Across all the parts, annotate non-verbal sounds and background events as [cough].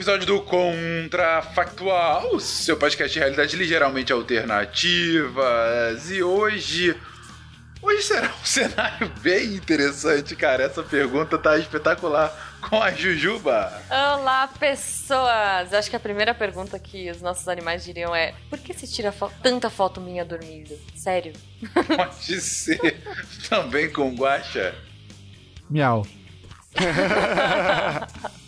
episódio do Contrafactual, seu podcast de realidade ligeiramente alternativas. E hoje. Hoje será um [laughs] cenário bem interessante, cara. Essa pergunta tá espetacular com a Jujuba. Olá, pessoas! Acho que a primeira pergunta que os nossos animais diriam é: por que se tira fo tanta foto minha dormindo? Sério? [laughs] Pode ser. Também com guacha. Miau. [laughs]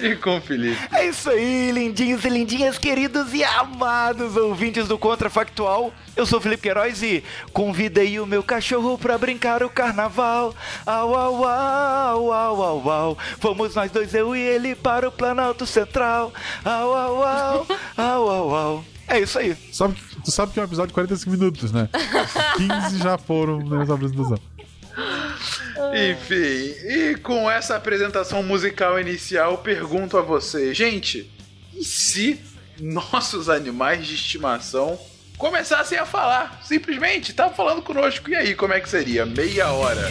e com o Felipe. É isso aí, lindinhos e lindinhas, queridos e amados ouvintes do Contrafactual. Eu sou o Felipe Queiroz e convidei o meu cachorro pra brincar o carnaval. Au, au, au, au, au, au. Fomos nós dois, eu e ele, para o Planalto Central. Au, au, au, [laughs] au, au, au. É isso aí. Sabe, tu sabe que é um episódio de 45 minutos, né? [laughs] 15 já foram nessa apresentação. Enfim, e com essa apresentação musical inicial, pergunto a você, gente, e se nossos animais de estimação começassem a falar? Simplesmente, tá falando conosco. E aí, como é que seria? Meia hora.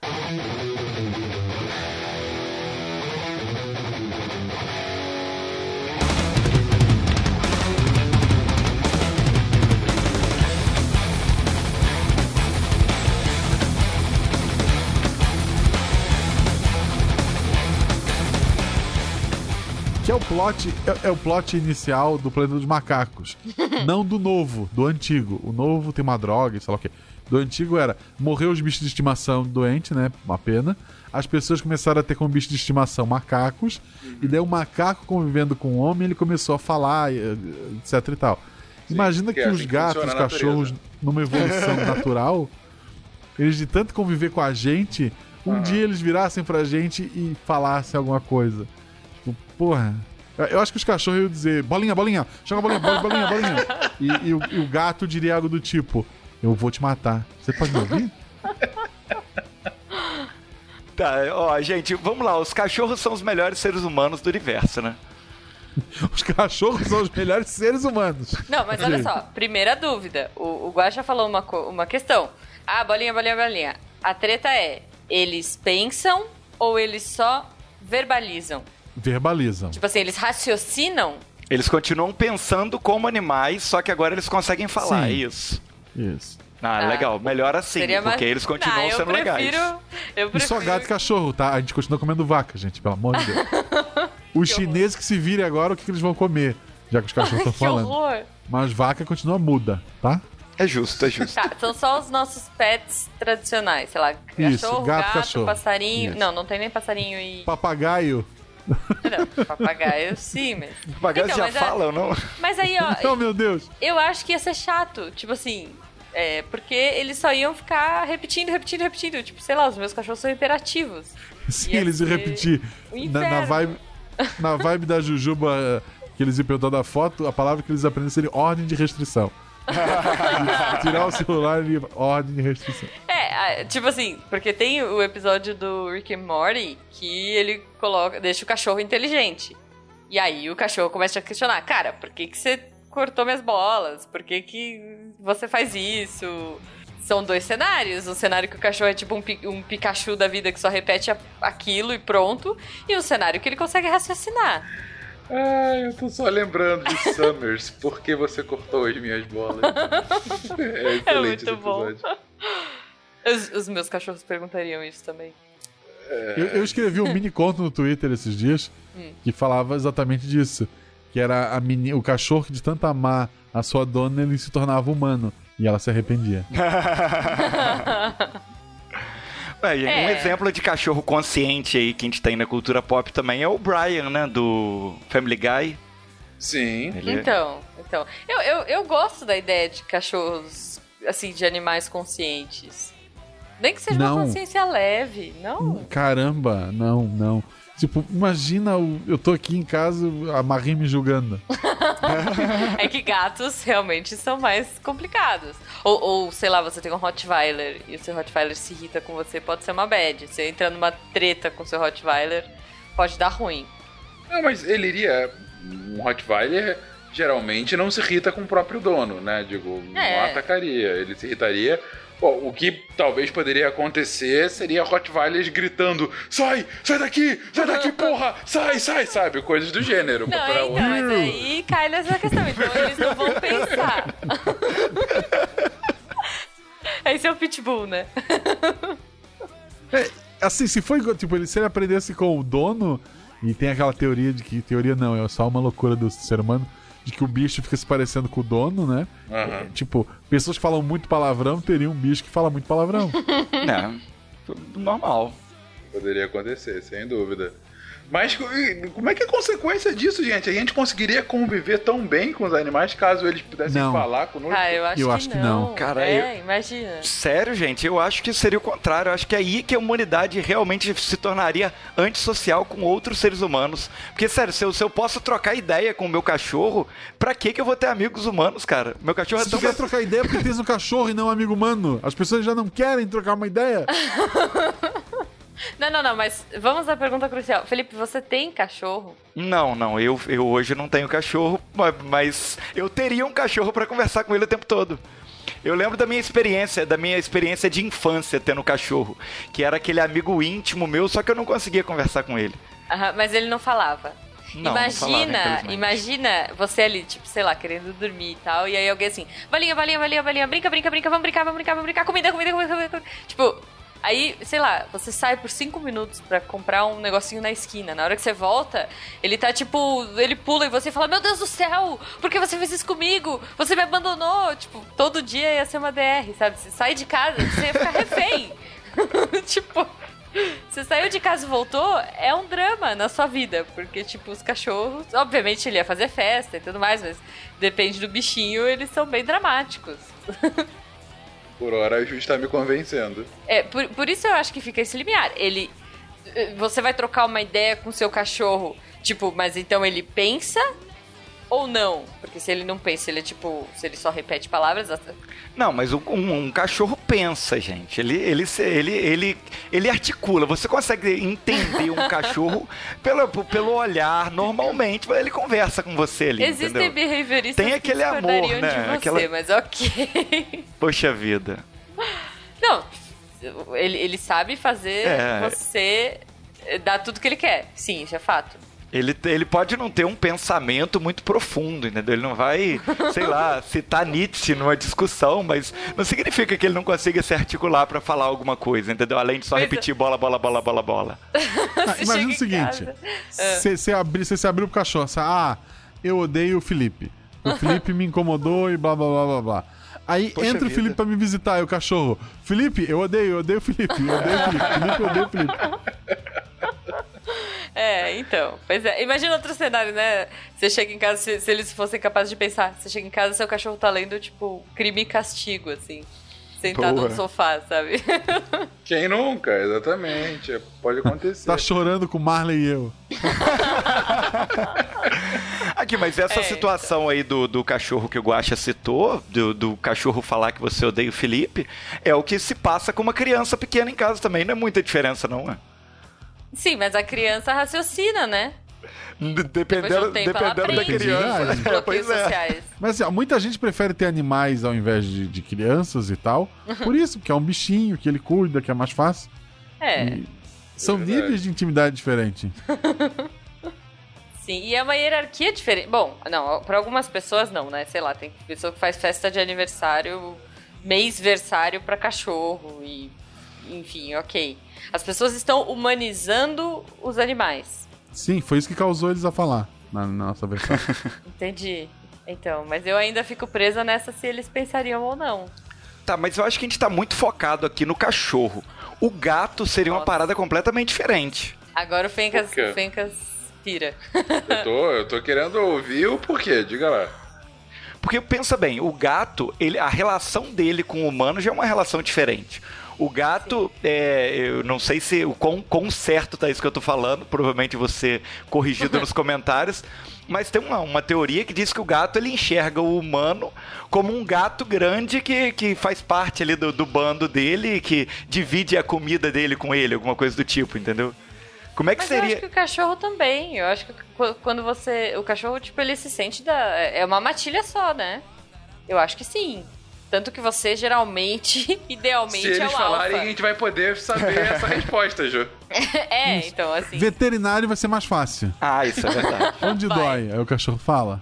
Que é o plot, é, é o plot inicial do Planeta dos Macacos. [laughs] não do novo, do antigo. O novo tem uma droga, sei lá o quê. Do antigo era morreu os bichos de estimação doente, né? Uma pena. As pessoas começaram a ter como bicho de estimação macacos. E daí o macaco convivendo com o homem, ele começou a falar, etc e tal. Sim, Imagina que, assim os que gatos, os cachorros, natureza. numa evolução [laughs] natural, eles de tanto conviver com a gente, um dia eles virassem pra gente e falassem alguma coisa. Porra. Eu- acho que os cachorros iam dizer, bolinha, bolinha, joga bolinha, bolinha, bolinha, bolinha. E, e o, e o gato diria algo do tipo, eu vou te matar. Você pode me ouvir? [laughs] Tá, ó, gente, vamos lá. Os cachorros são os melhores seres humanos do universo, né? [laughs] Os cachorros são os melhores seres humanos. Não, mas olha só, primeira dúvida. O, o Guaxa falou uma, uma questão. Ah, bolinha, bolinha, bolinha. A treta é, eles pensam ou eles só verbalizam? Verbalizam. Tipo assim, eles raciocinam? Eles continuam pensando como animais, só que agora eles conseguem falar, Sim. é isso. Isso. Ah, Ah, legal. Melhor assim, porque mais- eles continuam Ah, sendo prefiro, legais. Eu E prefiro. só gato e cachorro, tá? A gente continua comendo vaca, gente, pelo amor de Deus. [laughs] Os chineses que se virem agora, o que, que eles vão comer? Já que os cachorros [laughs] estão que falando. horror. Mas vaca continua muda, tá? É justo, é justo. Tá, são só os nossos pets tradicionais, sei lá, Isso, cachorro, gato, gato, cachorro. passarinho. Isso. Não, não tem nem passarinho e. Papagaio. [laughs] Não, papagaio sim, mas. Papagaios Então, já mas é- falam, não? Mas aí, ó, [laughs] meu Deus. eu acho que ia ser chato. Tipo assim. É, porque eles só iam ficar repetindo, repetindo, repetindo. Tipo, sei lá, os meus cachorros são imperativos. Sim, Ia eles iam repetir. Na, na vibe, [laughs] na vibe da Jujuba, eh, que eles iam perguntar da foto, a palavra que eles aprendem seria ordem de restrição. Tirar o celular e ordem de restrição. É, ah, tipo assim, porque tem o episódio do Rick and Morty que ele coloca, deixa o cachorro inteligente. E aí o cachorro começa a questionar, cara, por que, que você cortou minhas bolas? Por que, que você faz isso? São dois cenários. Um cenário que o cachorro é tipo um, um Pikachu da vida que só repete aquilo e pronto. E um cenário que ele consegue raciocinar. Ai, eu tô só lembrando de [laughs] Summers, por que você cortou as minhas bolas? [laughs] É excelente É muito bom. Os, os meus cachorros perguntariam isso também. Eu, eu escrevi um mini conto no Twitter esses dias Hum. que falava exatamente disso. Que era a meni, o cachorro que de tanto amar a sua dona, ele se tornava humano. E ela se arrependia. [laughs] É, e Um É. exemplo de cachorro consciente aí que a gente tem na cultura pop também é o Brian, né? Do Family Guy. Sim. Ele é- Então, então. Eu, eu, eu gosto da ideia de cachorros, assim, de animais conscientes. Nem que seja Não. uma consciência leve, não? Caramba, não, não. Tipo, imagina o- eu tô aqui em casa, a Marie me julgando. [laughs] É que gatos realmente são mais complicados. Ou, ou, sei lá, você tem um Rottweiler e o seu Rottweiler se irrita com você, pode ser uma bad. Você entra numa treta com o seu Rottweiler, pode dar ruim. Não, mas ele iria. Um Rottweiler geralmente não se irrita com o próprio dono, né? Digo, É. não atacaria. Ele se irritaria. Bom, o que talvez poderia acontecer seria Rottweilers gritando: sai, sai daqui, sai daqui, [laughs] porra, sai, sai, sabe? Coisas do gênero. Não, pra é, então, mas aí cai nessa questão. Então eles não vão pensar. [laughs] Esse é o pitbull, né? Assim, se foi tipo, ele, se ele aprendesse com o dono, e tem aquela teoria de que. Teoria não, é só uma loucura do ser humano, de que o bicho fica se parecendo com o dono, né? Aham. É, tipo, pessoas que falam muito palavrão teriam um bicho que fala muito palavrão. [laughs] É, normal. Poderia acontecer, sem dúvida. Mas como é que é a consequência disso, gente? A gente conseguiria conviver tão bem com os animais caso eles pudessem Não. falar conosco? Ah, eu acho, Eu que, acho que não. não. Cara, é, imagina. Sério, gente, eu acho que seria o contrário. Eu acho que é aí que a humanidade realmente se tornaria antissocial com outros seres humanos. Porque, sério, se eu, se eu posso trocar ideia com o meu cachorro, pra que que eu vou ter amigos humanos, cara? Meu cachorro Se é tu tão... quer trocar ideia porque tens um cachorro e não um amigo humano, as pessoas já não querem trocar uma ideia. [laughs] Não, não, não, mas vamos à pergunta crucial. Felipe, você tem cachorro? Não, não, eu, eu hoje não tenho cachorro, ma- mas eu teria um cachorro pra conversar com ele o tempo todo. Eu lembro da minha experiência, da minha experiência de infância tendo cachorro, que era aquele amigo íntimo meu, só que eu não conseguia conversar com ele. Aham, mas ele não falava. Não, não falava, imagina, imagina você ali, tipo, sei lá, querendo dormir e tal, e aí alguém assim, valinha, valinha, valinha, valinha, brinca, brinca, brinca, vamos brincar, vamos brincar, vamos brincar, comida, comida, comida, comida. comida. Tipo, aí, sei lá, você sai por cinco minutos pra comprar um negocinho na esquina. Na hora que você volta, ele tá tipo, ele pula e você fala, meu Deus do céu, por que você fez isso comigo? Você me abandonou. Tipo, todo dia ia ser uma DR, sabe? Você sai de casa, você ia ficar refém. [laughs] tipo. Você saiu de casa e voltou, é um drama na sua vida. Porque, tipo, os cachorros. Obviamente ele ia fazer festa e tudo mais, mas depende do bichinho, eles são bem dramáticos. [laughs] Por hora a Ju está me convencendo. É, por, por isso eu acho que fica esse limiar. Ele. eh, Você vai trocar uma ideia com seu cachorro, tipo, mas então ele pensa ou não? Porque se ele não pensa, ele é tipo. Se ele só repete palavras. Não, mas um, um cachorro pensa, gente. Ele, ele, ele, ele, ele articula. Você consegue entender um cachorro [laughs] pelo, pelo olhar, normalmente. Ele conversa com você ali, Existem entendeu? behavioristas Tem que aquele amor, discordariam né? de você, Aquela- mas ok. [laughs] Poxa vida. Não, ele, ele sabe fazer É. você dar tudo que ele quer. Sim, isso é fato. Ele, ele pode não ter um pensamento muito profundo, entendeu? Ele não vai, sei lá, [laughs] citar Nietzsche numa discussão, mas não significa que ele não consiga se articular pra falar alguma coisa, entendeu? Além de só Pois é. repetir bola, bola, bola, bola, bola. [laughs] Ah, imagina o seguinte: você se abri, você se abriu pro cachorro, você, ah, eu odeio o Felipe. O [laughs] Felipe me incomodou e blá blá blá blá blá. Aí Poxa entra o vida. Felipe pra me visitar, e o cachorro. Felipe, eu odeio, eu odeio o Felipe. Eu odeio o Felipe. Felipe, eu odeio o Felipe. É, então. Pois é. Imagina outro cenário, né? Você chega em casa, se, se eles fossem capazes de pensar, você chega em casa seu cachorro tá lendo, tipo, crime e castigo, assim. Sentado Boa. no sofá, sabe? [laughs] Quem nunca? Exatamente. Pode acontecer. Tá chorando com Marley e eu. [laughs] Aqui, mas essa É, situação aí do, do cachorro que o Guaxa citou, do, do cachorro falar que você odeia o Felipe, é o que se passa com uma criança pequena em casa também. Não é muita diferença, não, é? Sim, mas a criança raciocina, né? Dependendo, um tempo dependendo da criança. É, [laughs] pois é. sociais. Mas assim, ó, muita gente prefere ter animais ao invés de, de crianças e tal. Por isso, porque é um bichinho que ele cuida, que é mais fácil. É. E são verdade. níveis de intimidade diferentes. [laughs] Sim, e é uma hierarquia diferente. Bom, não, para algumas pessoas não, né? Sei lá, tem pessoa que faz festa de aniversário, mêsversário pra cachorro e enfim, OK. As pessoas estão humanizando os animais. Sim, foi isso que causou eles a falar na, nossa versão. [laughs] Entendi. Então, mas eu ainda fico presa nessa se eles pensariam ou não. Tá, mas eu acho que a gente tá muito focado aqui no cachorro. O gato seria uma Nossa. parada completamente diferente. Agora o Fencas, o Fencas pira. Eu tô, eu tô querendo ouvir o porquê, diga lá. Porque pensa bem, o gato, ele, a relação dele com o humano já é uma relação diferente. O gato, é, eu não sei se o quão, quão certo tá isso que eu tô falando, provavelmente você corrigido nos [laughs] comentários, mas tem uma, uma teoria que diz que o gato ele enxerga o humano como um gato grande que, que faz parte ali do, do bando dele, que divide a comida dele com ele, alguma coisa do tipo, entendeu? Como é que Mas eu seria? acho que o cachorro também. Eu acho que qu- quando você. O cachorro, tipo, ele se sente da. É uma matilha só, né? Eu acho que sim. Tanto que você geralmente, [laughs] idealmente, Se é eles o falarem, a alfa. gente vai poder saber [laughs] essa resposta, Ju. [laughs] é, então, assim. Veterinário vai ser mais fácil. Ah, isso é verdade. Onde Vai. dói? Aí o cachorro fala.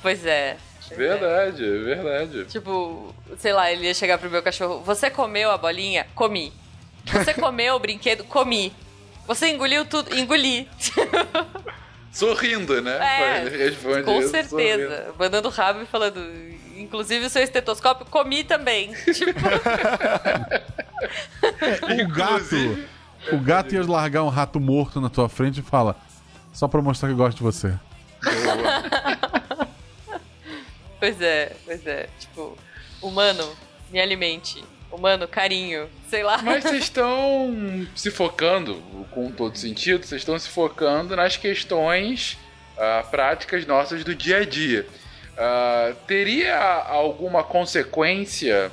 Pois é. Verdade, verdade. Tipo, sei lá, ele ia chegar pro meu cachorro: Você comeu a bolinha? Comi. Você comeu o brinquedo? Comi. Você engoliu tudo? Engoli. Sorrindo, né? É, Com isso certeza. Mandando rabo e falando. Inclusive o seu estetoscópio, comi também. [laughs] Tipo, O gato. O gato ia largar um rato morto na tua frente e fala: Só pra mostrar que gosto de você. [laughs] pois é, pois é. Tipo, humano, me alimente. Humano, carinho. Sei lá. Mas vocês [laughs] estão se focando, com todo sentido, vocês estão se focando nas questões ah, práticas nossas do dia a dia. Ah, teria alguma consequência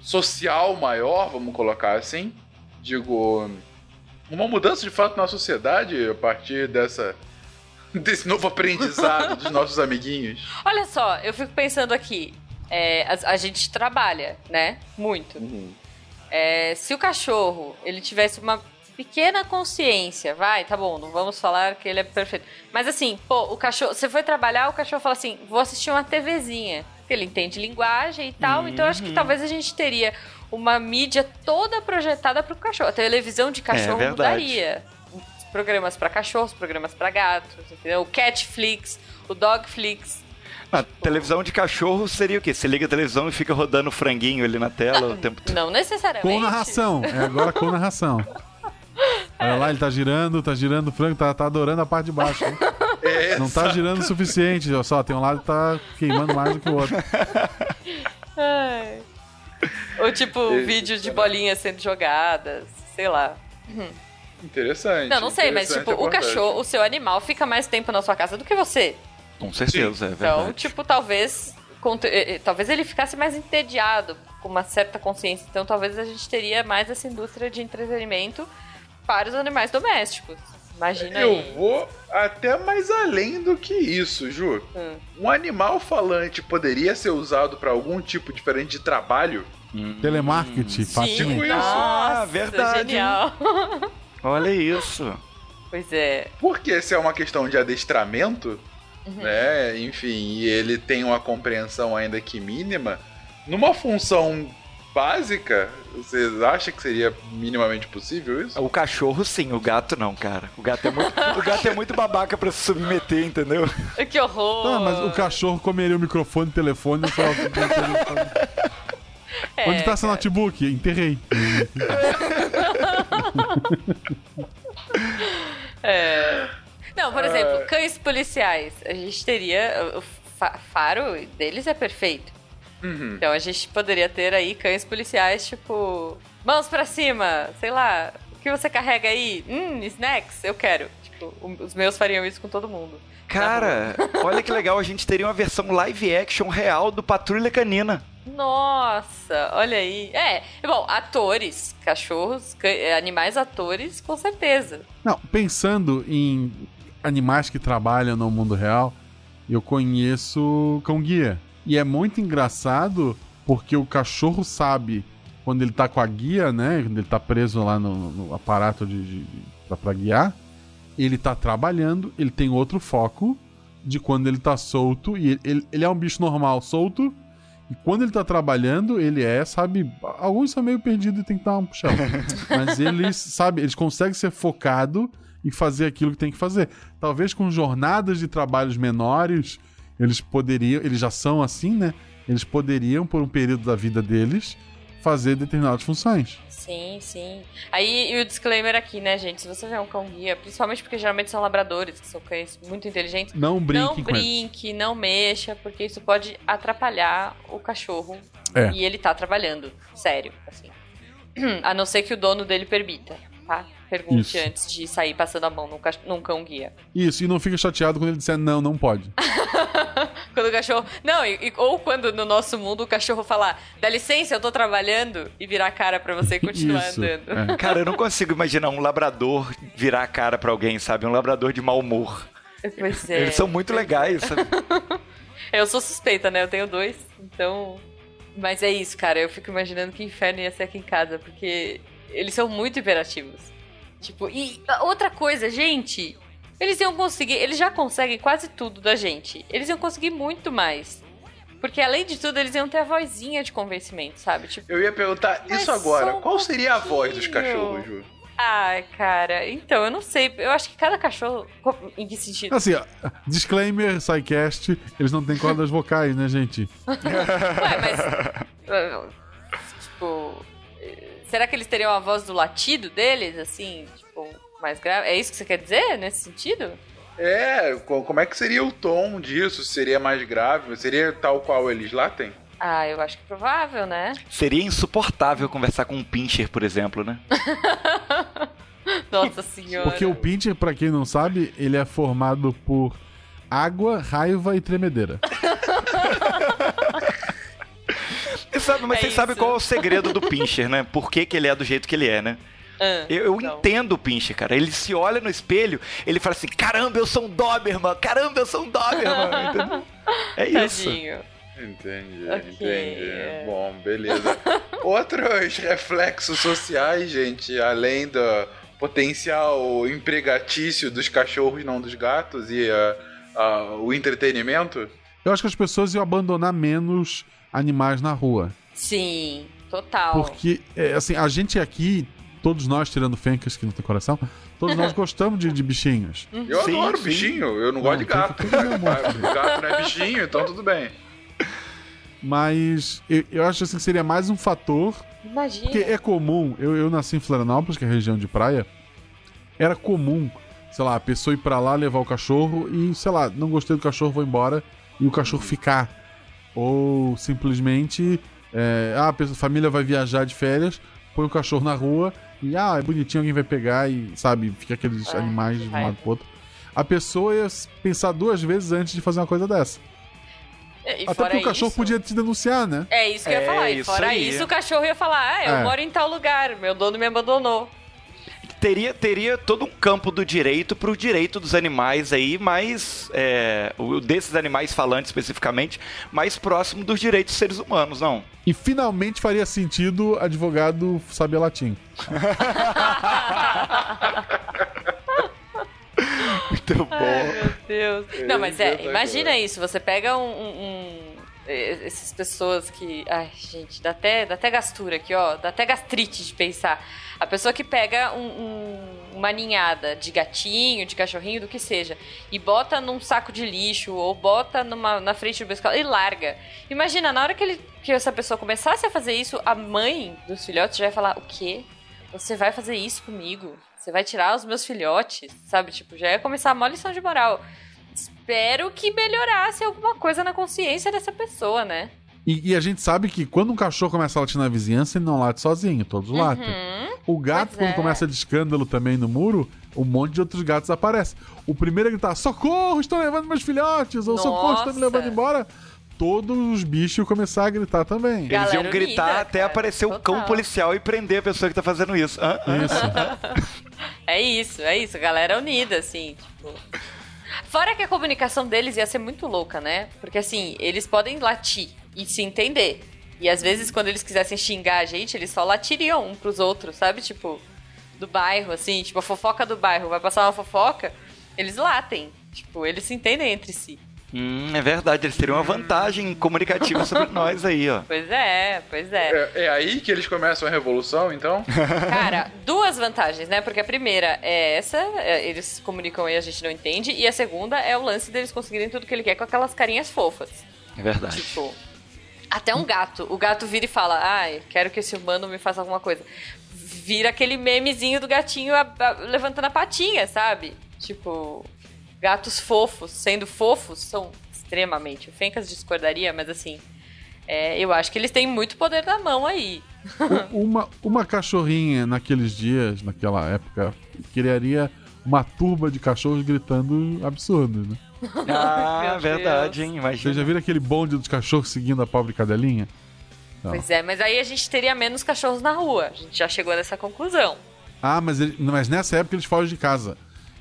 social maior, vamos colocar assim? Digo, uma mudança de fato na sociedade a partir dessa [laughs] desse novo aprendizado dos [laughs] nossos amiguinhos? Olha só, eu fico pensando aqui. é, a, a gente trabalha, né? Muito. É, se o cachorro ele tivesse uma pequena consciência, vai, tá bom, não vamos falar que ele é perfeito. Mas assim, pô, o cachorro, você foi trabalhar, o cachorro fala assim: vou assistir uma TVzinha. Ele entende linguagem e tal, então eu acho que talvez a gente teria uma mídia toda projetada pro cachorro. A televisão de cachorro verdade. mudaria. Programas pra cachorros, programas pra gatos, entendeu? O Catflix, o Dogflix. A televisão de cachorro seria o quê? Você liga a televisão e fica rodando franguinho ali na tela o [laughs] tempo todo. Não necessariamente. Com narração. É agora com narração. [laughs] Olha lá, ele tá girando, tá girando o frango, tá, tá adorando a parte de baixo. hein? É, Não tá girando o suficiente. Olha só, tem um lado que tá queimando mais do que o outro. Ai. Ou tipo, vídeo de bolinhas sendo jogadas, sei lá. Interessante. Não, não sei, mas tipo, o cachorro, o seu animal fica mais tempo na sua casa do que você. Com certeza, é Então, verdade. tipo, talvez eh, eh, talvez ele ficasse mais entediado, com uma certa consciência. Então, talvez a gente teria mais essa indústria de entretenimento para os animais domésticos. Imagina Eu aí. vou até mais além do que isso, Ju. Hum. Um animal falante poderia ser usado para algum tipo diferente de trabalho? Telemarketing, Sim, patinho. isso. nossa, Ah, verdade, genial. [laughs] Olha isso. pois é. Porque se é uma questão de adestramento, Uhum. né? Enfim, e ele tem uma compreensão ainda que mínima, numa função básica, vocês acham que seria minimamente possível isso? O cachorro sim, o gato não, cara. O gato é muito, o gato é muito babaca pra se submeter, entendeu? [laughs] Que horror. Ah, mas o cachorro comeria o microfone, o telefone e só... É, Onde tá seu notebook? Enterrei. [laughs] É. Não, por exemplo, cães policiais. A gente teria. O fa- faro deles é perfeito. Então a gente poderia ter aí cães policiais, tipo. Mãos pra cima, sei lá. O que você carrega aí? Hum, snacks? Eu quero. Tipo, os meus fariam isso com todo mundo. Cara, [laughs] olha que legal, a gente teria uma versão live action real do Patrulha Canina. Nossa, olha aí. É, bom, atores, cachorros, cã- animais atores, com certeza. Não, pensando em animais que trabalham no mundo real, eu conheço cão guia. E é muito engraçado porque o cachorro sabe quando ele tá com a guia, né? Quando ele tá preso lá no, no aparato de, de, de- pra, pra guiar, ele tá trabalhando, ele tem outro foco de quando ele tá solto. E ele, ele, ele é um bicho normal, solto. E quando ele tá trabalhando, ele é, sabe. Alguns são meio perdidos e tem que dar um puxão. [laughs] Mas eles, sabe, eles conseguem ser focado e fazer aquilo que tem que fazer. Talvez com jornadas de trabalhos menores, eles poderiam, eles já são assim, né? Eles poderiam, por um período da vida deles, fazer determinadas funções. Sim, sim. Aí, e o disclaimer aqui, né, gente? Se você vê um cão guia, principalmente porque geralmente são labradores, que são cães muito inteligentes, Não brinquem não eles. brinque, não mexa, porque isso pode atrapalhar o cachorro. É. E ele tá trabalhando, sério, assim. [clears throat] A não ser que o dono dele permita, tá? Pergunte Isso. antes de sair passando a mão num, cach- num cão guia. Isso, e não fica chateado quando ele disser não, não pode. [laughs] Quando o cachorro. Não, e- e- ou quando no nosso mundo o cachorro falar, dá licença, eu tô trabalhando, e virar a cara pra você e continuar Isso. andando. é. [laughs] Cara, eu não consigo imaginar um labrador virar a cara pra alguém, sabe? Um labrador de mau humor. Pois é. Eles são muito legais, sabe? [laughs] Eu sou suspeita, né? Eu tenho dois, então. Mas é isso, cara. Eu fico imaginando que inferno ia ser aqui em casa, porque eles são muito imperativos. Tipo, e outra coisa, gente. Eles iam conseguir. Eles já conseguem quase tudo da gente. Eles iam conseguir muito mais. Porque além de tudo, eles iam ter a vozinha de convencimento, sabe? Tipo, Eu ia perguntar isso agora. um Qual seria a voz dos cachorros, Ju? ai, cara. Então, eu não sei. Eu acho que cada cachorro. Em que sentido? Assim, ó, disclaimer, SciCast, eles não têm cordas vocais, né, gente? [laughs] Ué, mas. [laughs] Será que eles teriam a voz do latido deles, assim? Tipo, mais grave? É isso que você quer dizer nesse sentido? É, co- como é que seria o tom disso? Seria mais grave? Seria tal qual eles latem? Ah, eu acho que é provável, né? Seria insuportável conversar com um pincher, por exemplo, né? [laughs] Nossa senhora. Porque o pincher, pra quem não sabe, ele é formado por água, raiva e tremedeira. Sabe, mas É vocês sabem isso. qual é o segredo do pincher, né? Por que, que ele é do jeito que ele é, né? Ah, Eu, eu não. entendo o Pincher, cara. Ele se olha no espelho, ele fala assim: caramba, eu sou um Doberman! Caramba, eu sou um Doberman! [laughs] É isso. Tadinho. Entendi, Ok, entendi. é. Bom, beleza. Outros [laughs] reflexos sociais, gente, além do potencial empregatício dos cachorros, não dos gatos, e ah, ah, o entretenimento? Eu acho que as pessoas iam abandonar menos animais na rua. Sim, total. Porque, é, assim, a gente aqui, todos nós, tirando Fencas, que não tem coração, todos nós [laughs] gostamos de, de bichinhos. Eu Sim, adoro sim. bichinho, eu não, gosto de gato. [laughs] gato não é bichinho, então tudo bem. Mas eu, eu acho assim, que seria mais um fator Imagina. Porque é comum, eu, eu nasci em Florianópolis, que é a região de praia, era comum, sei lá, a pessoa ir pra lá levar o cachorro e, sei lá, não gostei do cachorro, vou embora e o cachorro ficar. Ou simplesmente, é, ah, a pessoa- família vai viajar de férias, põe o cachorro na rua e, ah, é bonitinho, alguém vai pegar e, sabe, fica aqueles Ah, animais de um lado pro outro. A pessoa ia pensar duas vezes antes de fazer uma coisa dessa. E Até porque o cachorro isso- podia te denunciar, né? É isso que eu ia É, falar. E isso fora aí. isso, o cachorro ia falar: Ah, eu É. moro em tal lugar, meu dono me abandonou. Teria, teria todo um campo do direito pro direito dos animais aí, mais. É, o desses animais falantes especificamente, mais próximo dos direitos dos seres humanos, não? E finalmente faria sentido advogado saber latim. [laughs] Muito bom. Meu Deus. Não, mas é, imagina isso, você pega um, um- um- eh, essas pessoas que. Ai, gente, dá até, dá até gastura aqui, ó. Dá até gastrite de pensar. A pessoa que pega um- um- uma ninhada de gatinho, de cachorrinho, do que seja, e bota num saco de lixo, ou bota numa, na frente do escola e larga. Imagina, na hora que, ele, que essa pessoa começasse a fazer isso, a mãe dos filhotes já vai falar: o quê? Você vai fazer isso comigo? Você vai tirar os meus filhotes? Sabe? Tipo, já ia começar uma lição de moral. Espero que melhorasse alguma coisa na consciência dessa pessoa, né? E, e a gente sabe que quando um cachorro começa a latir na vizinhança, ele não late sozinho, todos latem. O gato, Pois quando é. começa de escândalo também no muro, um monte de outros gatos aparecem. O primeiro a gritar: socorro, estão levando meus filhotes! Ou socorro, estão me Nossa. levando embora! Todos os bichos iam começar a gritar também. Eles Galera iam gritar unida, até cara, aparecer o cão total. policial e prender a pessoa que tá fazendo isso. Hã? Isso. [laughs] É isso, é isso. Galera unida, assim, tipo. Fora que a comunicação deles ia ser muito louca, né? Porque assim, eles podem latir e se entender. E às vezes, quando eles quisessem xingar a gente, eles só latiriam um pros outros, sabe? Tipo, do bairro, assim, tipo, a fofoca do bairro. Vai passar uma fofoca, eles latem. Tipo, eles se entendem entre si. Hum, é verdade, eles teriam uma vantagem comunicativa sobre [laughs] nós aí, ó. Pois é, pois é. É, é aí que eles começam a revolução, então? [laughs] Cara, duas vantagens, né? Porque a primeira é essa, é, eles comunicam e a gente não entende. E a segunda é o lance deles conseguirem tudo que ele quer com aquelas carinhas fofas. É verdade. Tipo, até um gato. O gato vira e fala: Ai, quero que esse humano me faça alguma coisa. Vira aquele memezinho do gatinho a- a- levantando a patinha, sabe? Tipo, gatos fofos, sendo fofos, são extremamente. O Fencas discordaria, mas assim, é, eu acho que eles têm muito poder na mão aí. [laughs] Uma, uma cachorrinha naqueles dias, naquela época, criaria uma turba de cachorros gritando absurdos, né? [laughs] Ah, verdade, hein? Vocês Imagina. já viram aquele bonde dos cachorros seguindo a pobre cadelinha? Não. Pois é, mas aí a gente teria menos cachorros na rua. A gente já chegou nessa conclusão. Ah, mas, ele- mas nessa época eles fogem de casa.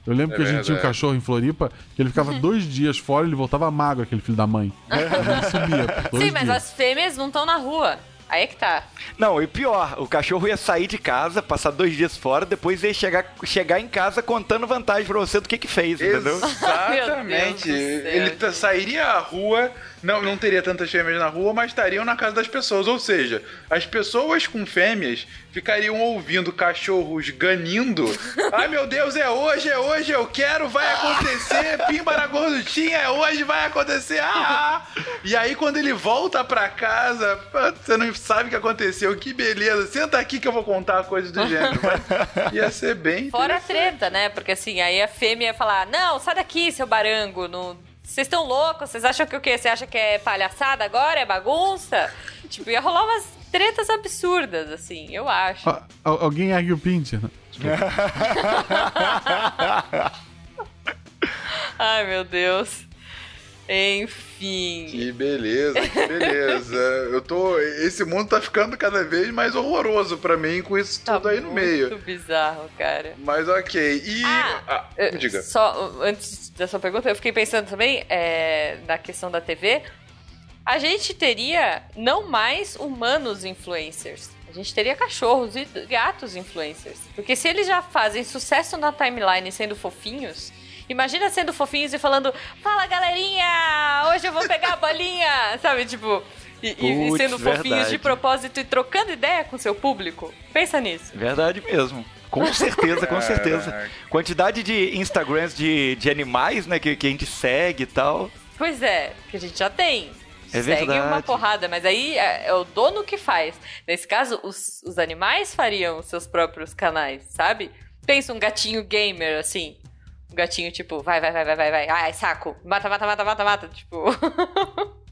Eu lembro É que a gente tinha um verdade. cachorro em Floripa que ele ficava [laughs] dois dias fora e ele voltava magro, aquele filho da mãe. [laughs] Ele dois Sim, mas dias. as fêmeas não estão na rua. Aí é que tá. Não, e pior, o cachorro ia sair de casa, passar dois dias fora, depois ia chegar, chegar em casa contando vantagem pra você do que que fez, entendeu? [laughs] Exatamente. Ele sairia à rua, não, não teria tantas fêmeas na rua, mas estariam na casa das pessoas. Ou seja, as pessoas com fêmeas ficariam ouvindo cachorros ganindo. Ai meu Deus, é hoje, é hoje, eu quero, vai acontecer. Pimba na gorduchinha, é hoje, vai acontecer. Ah! E aí quando ele volta pra casa, você não sabe o que aconteceu. Que beleza. Senta aqui que eu vou contar coisas do gênero. Mas Ia ser bem. Fora a treta, né? Porque assim, aí a fêmea ia falar: Não, sai daqui, seu barango. Não... Vocês estão loucos? Vocês acham que o quê? Você acha que é palhaçada agora? É bagunça? tipo, ia rolar umas tretas absurdas, assim, eu acho. Ah, al- alguém ergue o pincher. né? [laughs] Ai, meu Deus. Enfim. Que beleza, que beleza. [laughs] Eu tô. Esse mundo tá ficando cada vez mais horroroso pra mim com isso Tá tudo aí no muito meio. bizarro, cara. Mas ok. E. Ah, Ah, diga. Só antes da sua pergunta, eu fiquei pensando também é, na questão da TV. A gente teria não mais humanos influencers. A gente teria cachorros e gatos influencers. Porque se eles já fazem sucesso na timeline sendo fofinhos, imagina sendo fofinhos e falando: Fala galerinha, hoje eu vou pegar a bolinha, [laughs] sabe? Tipo. E, e- e sendo fofinhos verdade. de propósito e trocando ideia com seu público. Pensa nisso. Verdade mesmo. Com [laughs] certeza, com certeza. Quantidade de Instagrams de, de animais, né, que, que a gente segue e tal. Pois é, que a gente já tem. É Segue verdade. uma porrada, mas aí é, é o dono que faz. Nesse caso, os, os animais fariam os seus próprios canais, sabe? Pensa um gatinho gamer, assim. Um gatinho, tipo, vai, vai, vai, vai, vai, vai. Ai, saco. Mata, mata, mata, mata, mata. Tipo. [laughs]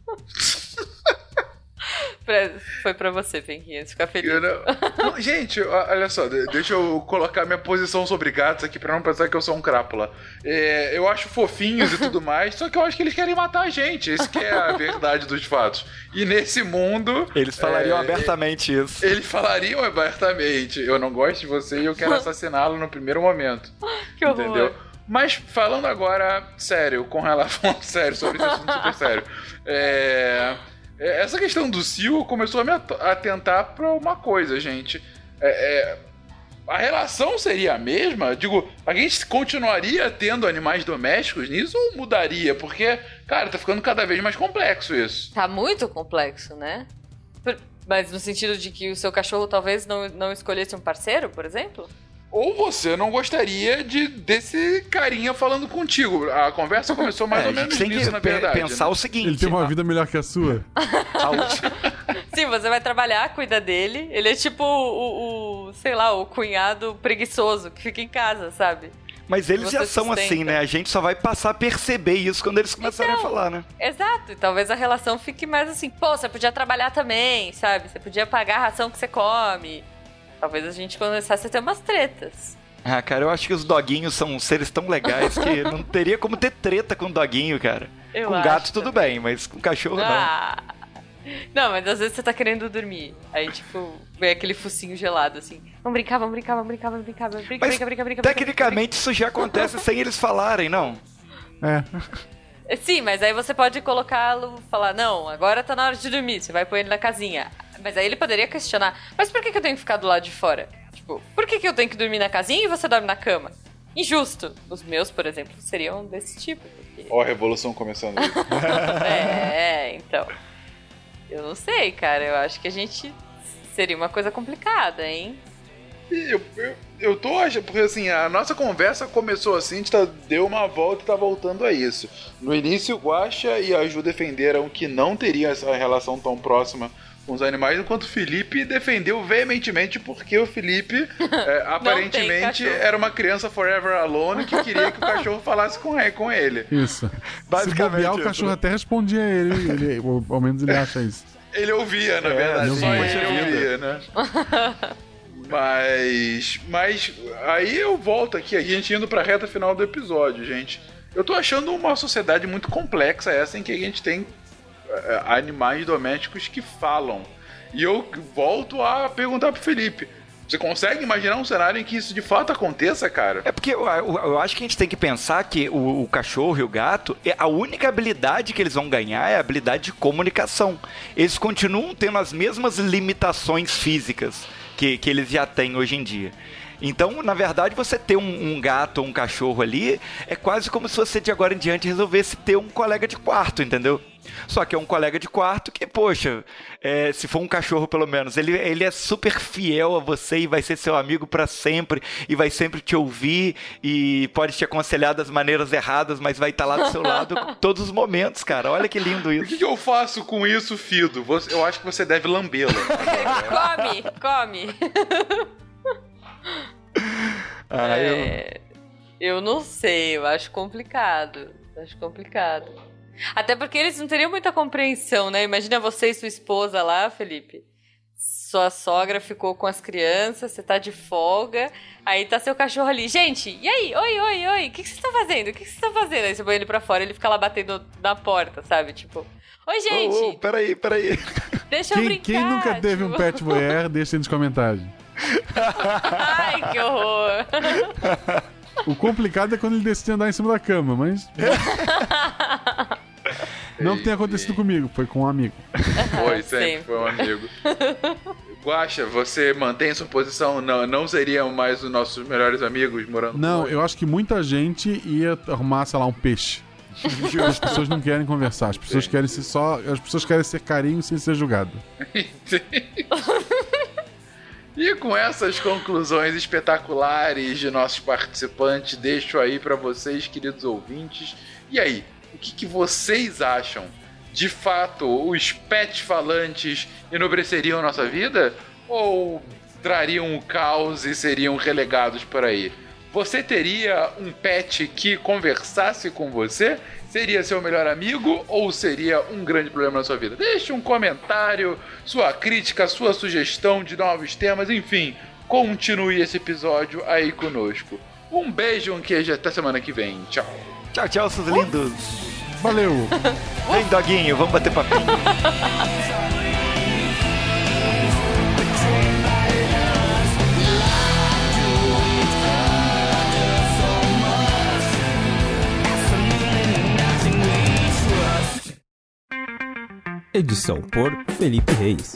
Pra- Foi pra você, Penquinhas, ficar feliz. Eu não- Não, Gente, olha só, de- deixa eu colocar minha posição sobre gatos aqui pra não pensar que eu sou um crápula. É, eu acho fofinhos e tudo mais, só que eu acho que eles querem matar a gente. Esse que é a verdade dos fatos. E nesse mundo. Eles falariam é, abertamente isso. Eles falariam abertamente: eu não gosto de você e eu quero [laughs] assassiná-lo no primeiro momento. Que horror. Entendeu? Mas falando agora, sério, com relação sério sobre esse assunto super sério. É, é, essa questão do Sil começou a me at- atentar pra uma coisa, gente. É, é, a relação seria a mesma? Digo, a gente continuaria tendo animais domésticos nisso ou mudaria? Porque, cara, tá ficando cada vez mais complexo isso. Tá muito complexo, né? Mas no sentido de que o seu cachorro talvez não, não escolhesse um parceiro, por exemplo? Ou você não gostaria de desse carinha falando contigo? A conversa começou mais É, ou menos nisso, na verdade. pensar né? o seguinte. Ele tem uma a- vida melhor que a sua. [laughs] Sim, você vai trabalhar, cuida dele. Ele é tipo o, o- sei lá, o cunhado preguiçoso que fica em casa, sabe? Mas eles Você já são assim, né? A gente só vai passar a perceber isso quando eles começarem Então, a falar, né? Exato, e talvez a relação fique mais assim, pô, você podia trabalhar também, sabe? Você podia pagar a ração que você come. Talvez a gente começasse a ter umas tretas. Ah, cara, eu acho que os doguinhos são seres tão legais que não teria como ter treta com doguinho, cara. Eu com gato tudo também. bem, mas com cachorro Ah! Não, mas às vezes você tá querendo dormir. Aí, tipo, vem aquele focinho gelado, assim. Vamos brincar, vamos brincar, vamos brincar, vamos brincar, vamos brincar, Mas brinca, brinca, brinca, não. brinca, Tecnicamente isso já acontece sem eles falarem, não? É. [laughs] É, Sim, mas aí você pode colocá-lo, falar, não, agora tá na hora de dormir, você vai pôr ele na casinha. Mas aí ele poderia questionar, mas por que, que eu tenho que ficar do lado de fora? Tipo, por que, que eu tenho que dormir na casinha e você dorme na cama? Injusto. Os meus, por exemplo, seriam desse tipo. Ó, a revolução começando aí. [laughs] é, então. Eu não sei, cara. Eu acho que a gente. Seria uma coisa complicada, hein? Eu, eu, eu tô achando, porque assim, a nossa conversa começou assim, a gente tá, deu uma volta e tá voltando a isso. No início, o Guaxa e a Ju defenderam que não teria essa relação tão próxima com os animais, enquanto o Felipe defendeu veementemente porque o Felipe [laughs] é, aparentemente era uma criança forever alone que queria que o cachorro falasse com ele. Com ele. Isso. Se Basicamente bobear, o cachorro né? até respondia a ele, ele. [laughs] ou Ao menos ele acha isso. Ele ouvia, na É, verdade. ele ouvia. ele ouvia, né? [laughs] Mas. Mas. Aí eu volto aqui, a gente indo pra reta final do episódio, gente. Eu tô achando uma sociedade muito complexa essa em que a gente tem animais domésticos que falam. E eu volto a perguntar pro Felipe. Você consegue imaginar um cenário em que isso de fato aconteça, cara? É porque eu, eu- eu acho que a gente tem que pensar que o, o cachorro e o gato, é a única habilidade que eles vão ganhar é a habilidade de comunicação. Eles continuam tendo as mesmas limitações físicas que, que eles já têm hoje em dia. Então, na verdade, você ter um, um gato ou um cachorro ali é quase como se você de agora em diante resolvesse ter um colega de quarto, entendeu? Só que é um colega de quarto que, poxa, é, se for um cachorro pelo menos, ele, ele é super fiel a você e vai ser seu amigo pra sempre e vai sempre te ouvir e pode te aconselhar das maneiras erradas, mas vai estar lá do seu lado [laughs] todos os momentos, cara. Olha que lindo O isso. que, que eu faço com isso, Fido? Você- eu acho que você deve lambê-lo. [laughs] come, come. [laughs] Ah, eu- É, eu não sei, eu acho complicado. Acho complicado. Até porque eles não teriam muita compreensão, né? Imagina você e sua esposa lá, Felipe. Sua sogra ficou com as crianças, você tá de folga, aí tá seu cachorro ali. Gente, e aí? Oi, oi, oi, o que, que você tá fazendo? O que, que você tá fazendo? Aí você põe ele pra fora ele fica lá batendo na porta, sabe? Tipo, oi, gente, Ô, ô, peraí, peraí. deixa eu Quem, brincar. quem nunca teve um tipo. pet voyeur, deixa aí nos comentários. [laughs] Ai, que horror. O complicado é quando ele decide andar em cima da cama, mas. [laughs] Não que tenha acontecido comigo, foi com um amigo. [laughs] Foi, sempre, Sempre. foi um amigo. Guaxa, você mantém sua posição? Não, não seriam mais os nossos melhores amigos morando Não, com eu acho que muita gente ia arrumar, sei lá, um peixe. [laughs] As pessoas não querem conversar, as pessoas querem ser só. As pessoas querem ser carinho sem ser julgado. E com essas conclusões espetaculares de nossos participantes, deixo aí pra vocês, queridos ouvintes. E aí, o que, que vocês acham? De fato, os pets falantes enobreceriam nossa vida? Ou trariam o caos e seriam relegados por aí? Você teria um pet que conversasse com você? Seria seu melhor amigo ou seria um grande problema na sua vida? Deixe um comentário, sua crítica, sua sugestão de novos temas, enfim, continue esse episódio aí conosco. Um beijo, um queijo, até semana que vem. Tchau. Tchau, tchau, seus lindos. Valeu! [laughs] Vem, doguinho, vamos bater papinho. Edição por Felipe Reis.